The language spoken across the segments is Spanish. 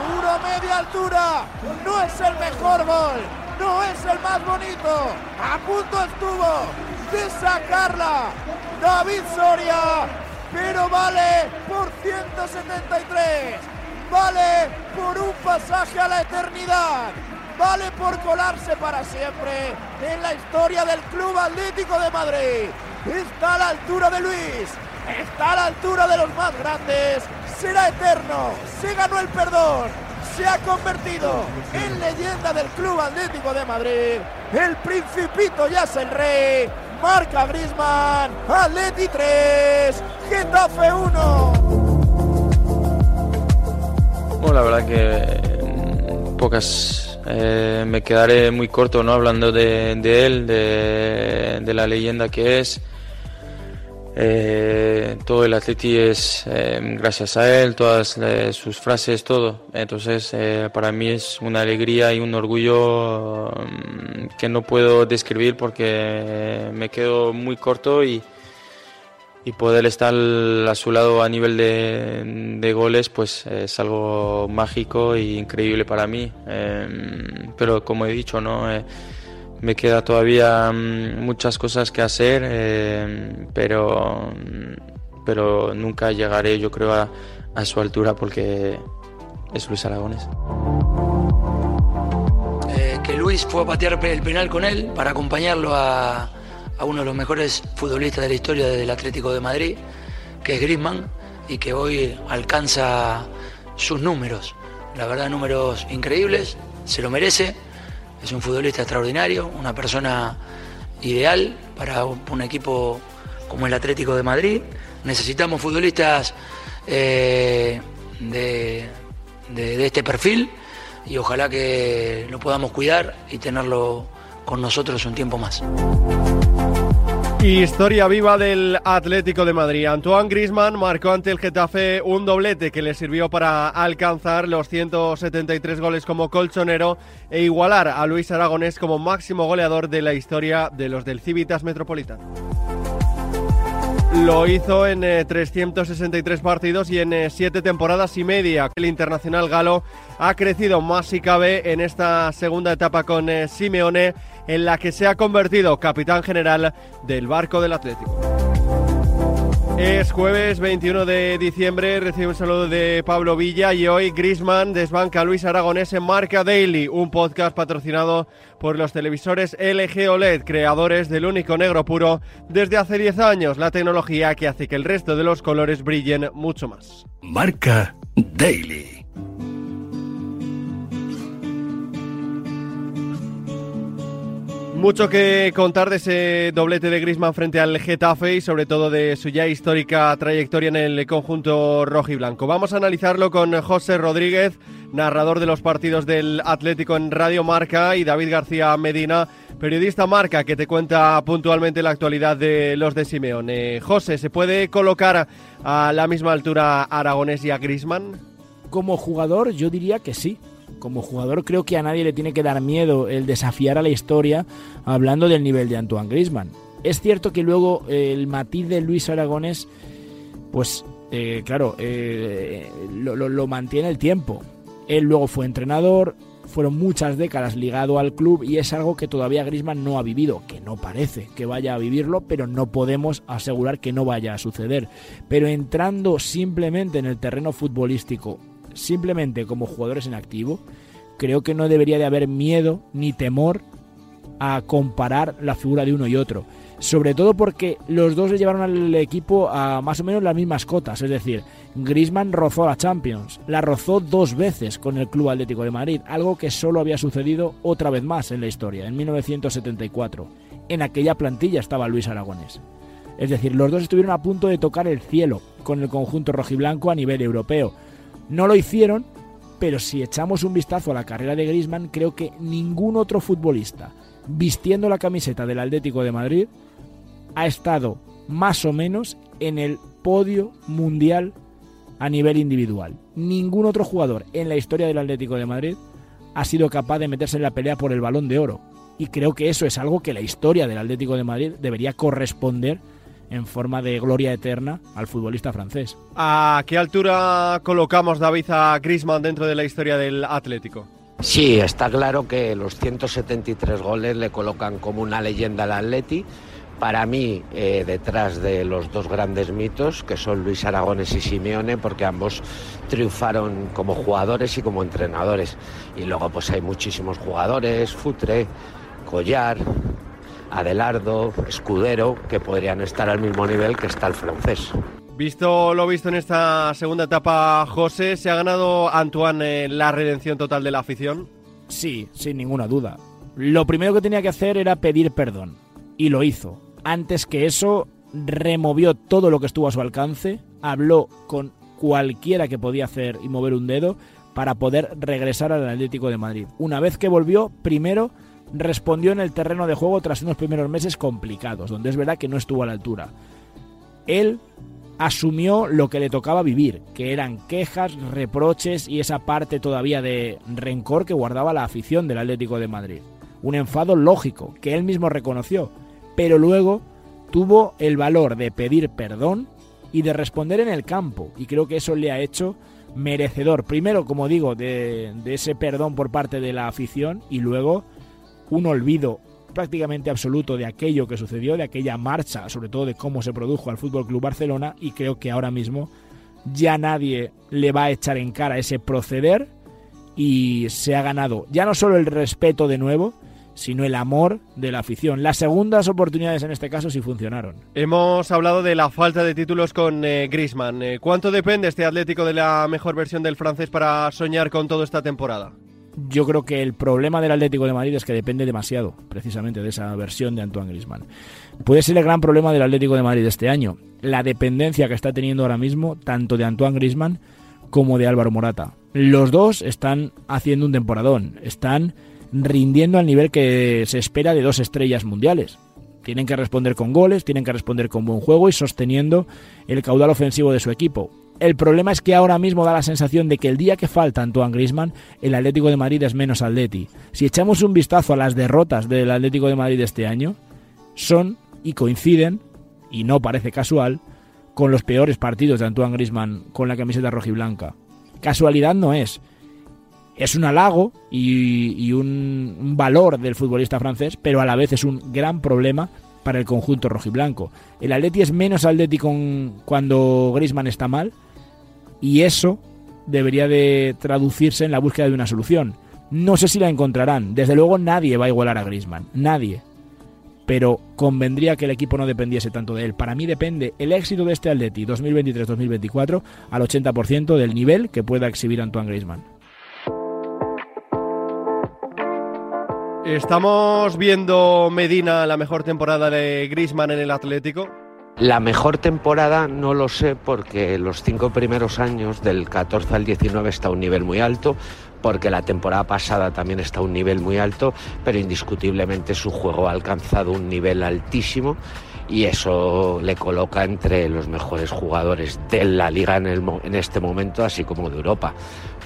Puro media altura. No es el mejor gol. No es el más bonito. A punto estuvo de sacarla David Soria. Pero vale por 173. Vale por un pasaje a la eternidad. Vale por colarse para siempre en la historia del Club Atlético de Madrid. Está a la altura de Luis. Está a la altura de los más grandes será eterno, se ganó el perdón, se ha convertido en leyenda del Club Atlético de Madrid. El Principito ya es el rey. Marca Grisman, Atleti 3, Getafe 1. Bueno, la verdad que pocas eh, me quedaré muy corto no hablando de, él, de, la leyenda que es. Eh, todo el atleti es eh, gracias a él, todas sus frases, todo. Entonces, para mí es una alegría y un orgullo mm, que no puedo describir porque me quedo muy corto y, y poder estar a su lado a nivel de, de goles, pues es algo mágico e increíble para mí. pero como he dicho, no me queda todavía mm, muchas cosas que hacer, eh, pero, pero nunca llegaré, yo creo, a, su altura porque es Luis Aragones. Eh, que Luis fue a patear el penal con él para acompañarlo a, a, uno de los mejores futbolistas de la historia del Atlético de Madrid, que es Griezmann, y que hoy alcanza sus números. La verdad, números increíbles, se lo merece es un futbolista extraordinario, una persona ideal para un equipo como el Atlético de Madrid. Necesitamos futbolistas eh, de, de este perfil y ojalá que lo podamos cuidar y tenerlo con nosotros un tiempo más. Historia viva del Atlético de Madrid. Antoine Grisman marcó ante el Getafe un doblete que le sirvió para alcanzar los 173 goles como colchonero e igualar a Luis Aragonés como máximo goleador de la historia de los del Civitas Metropolitano. Lo hizo en 363 eh, partidos y en 7 eh, temporadas y media. El internacional galo ha crecido más si cabe en esta segunda etapa con eh, Simeone en la que se ha convertido capitán general del barco del Atlético. Es jueves 21 de diciembre, recibe un saludo de Pablo Villa y hoy Grisman desbanca a Luis Aragonés en Marca Daily, un podcast patrocinado por los televisores LG OLED, creadores del único negro puro desde hace 10 años, la tecnología que hace que el resto de los colores brillen mucho más. Marca Daily. Mucho que contar de ese doblete de Grisman frente al Getafe y sobre todo de su ya histórica trayectoria en el conjunto rojo y blanco. Vamos a analizarlo con José Rodríguez, narrador de los partidos del Atlético en Radio Marca, y David García Medina, periodista Marca, que te cuenta puntualmente la actualidad de los de Simeone. José, ¿se puede colocar a la misma altura a Aragonés y a Grisman? Como jugador, yo diría que sí como jugador creo que a nadie le tiene que dar miedo el desafiar a la historia hablando del nivel de Antoine Griezmann. Es cierto que luego eh, el matiz de Luis Aragones, pues eh, claro, eh, lo, mantiene el tiempo. Él luego fue entrenador, fueron muchas décadas ligado al club y es algo que todavía Griezmann no ha vivido, que no parece que vaya a vivirlo, pero no podemos asegurar que no vaya a suceder. Pero entrando simplemente en el terreno futbolístico simplemente como jugadores en activo, creo que no debería de haber miedo ni temor a comparar la figura de uno y otro. sobre todo porque los dos le llevaron al equipo a más o menos las mismas cotas, es decir, Griezmann rozó a Champions, la rozó dos veces con el Club Atlético de Madrid, algo que solo había sucedido otra vez más en la historia, en 1974. En aquella plantilla estaba Luis Aragonés. Es decir, los dos estuvieron a punto de tocar el cielo con el conjunto rojiblanco a nivel europeo. No lo hicieron, pero si echamos un vistazo a la carrera de Griezmann, creo que ningún otro futbolista vistiendo la camiseta del Atlético de Madrid ha estado más o menos en el podio mundial a nivel individual. Ningún otro jugador en la historia del Atlético de Madrid ha sido capaz de meterse en la pelea por el balón de oro. Y creo que eso es algo que la historia del Atlético de Madrid debería corresponder en forma de gloria eterna al futbolista francés. ¿A qué altura colocamos, David, a Griezmann dentro de la historia del Atlético? Sí, está claro que los 173 goles le colocan como una leyenda al Atleti para mí eh, detrás de los dos grandes mitos, que son Luis Aragones y Simeone, porque ambos triunfaron como jugadores y como entrenadores. Y luego pues hay muchísimos jugadores, Futre, Collar, Adelardo, Escudero, que podrían estar al mismo nivel que está el francés. Visto lo visto en esta segunda etapa, José, ¿se ha ganado Antoine la redención total de la afición? Sí, sin ninguna duda. Lo primero que tenía que hacer era pedir perdón. Y lo hizo antes que eso, removió todo lo que estuvo a su alcance, habló con cualquiera que podía hacer y mover un dedo para poder regresar al Atlético de Madrid. Una vez que volvió, primero respondió en el terreno de juego tras unos primeros meses complicados, donde es verdad que no estuvo a la altura. Él asumió lo que le tocaba vivir, que eran quejas, reproches y esa parte todavía de rencor que guardaba la afición del Atlético de Madrid. Un enfado lógico, que él mismo reconoció, pero luego tuvo el valor de pedir perdón y de responder en el campo. Y creo que eso le ha hecho merecedor, primero, como digo, de, ese perdón por parte de la afición y luego un olvido prácticamente absoluto de aquello que sucedió, de aquella marcha, sobre todo de cómo se produjo al Fútbol Club Barcelona y creo que ahora mismo ya nadie le va a echar en cara ese proceder y se ha ganado ya no solo el respeto de nuevo, sino el amor de la afición. Las segundas oportunidades en este caso sí funcionaron. Hemos hablado de la falta de títulos con eh, Grisman. Eh, ¿Cuánto depende este Atlético de la mejor versión del francés para soñar con toda esta temporada? Yo creo que el problema del Atlético de Madrid es que depende demasiado, precisamente, de esa versión de Antoine Grisman. Puede ser el gran problema del Atlético de Madrid este año, la dependencia que está teniendo ahora mismo tanto de Antoine Grisman como de Álvaro Morata. Los dos están haciendo un temporadón, están rindiendo al nivel que se espera de dos estrellas mundiales. Tienen que responder con goles, tienen que responder con buen juego y sosteniendo el caudal ofensivo de su equipo. El problema es que ahora mismo da la sensación de que el día que falta Antoine Griezmann, el Atlético de Madrid es menos Atleti. Si echamos un vistazo a las derrotas del Atlético de Madrid este año, son y coinciden, y no parece casual, con los peores partidos de Antoine Griezmann con la camiseta rojiblanca. Casualidad no es, es un halago y, un, valor del futbolista francés, pero a la vez es un gran problema para el conjunto rojiblanco. El Atleti es menos atlético cuando Griezmann está mal y eso debería de traducirse en la búsqueda de una solución. No sé si la encontrarán. Desde luego nadie va a igualar a Griezmann, nadie. Pero convendría que el equipo no dependiese tanto de él. Para mí depende el éxito de este Atleti 2023-2024 al 80% del nivel que pueda exhibir Antoine Griezmann. ¿Estamos viendo Medina la mejor temporada de Grisman en el Atlético? La mejor temporada no lo sé porque los cinco primeros años, del 14 al 19, está a un nivel muy alto, porque la temporada pasada también está a un nivel muy alto, pero indiscutiblemente su juego ha alcanzado un nivel altísimo y eso le coloca entre los mejores jugadores de la liga en, en este momento, así como de Europa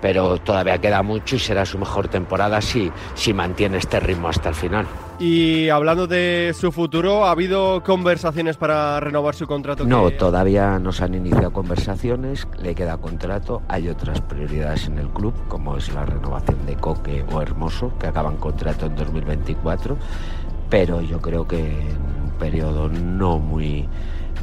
pero todavía queda mucho y será su mejor temporada si, si mantiene este ritmo hasta el final. Y hablando de su futuro, ¿ha habido conversaciones para renovar su contrato? No, todavía no se han iniciado conversaciones, le queda contrato, hay otras prioridades en el club, como es la renovación de Coque o Hermoso, que acaban contrato en 2024, pero yo creo que periodo no muy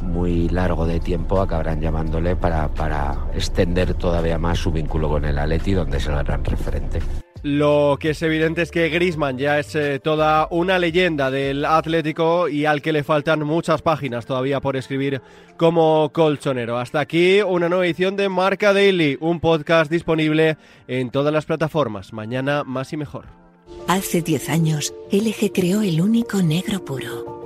muy largo de tiempo acabarán llamándole para, para extender todavía más su vínculo con el Atleti, donde es el gran referente. Lo que es evidente es que Grisman ya es eh, toda una leyenda del Atlético y al que le faltan muchas páginas todavía por escribir como colchonero. Hasta aquí una nueva edición de Marca Daily, un podcast disponible en todas las plataformas. Mañana más y mejor. Hace 10 años, LG creó el único negro puro,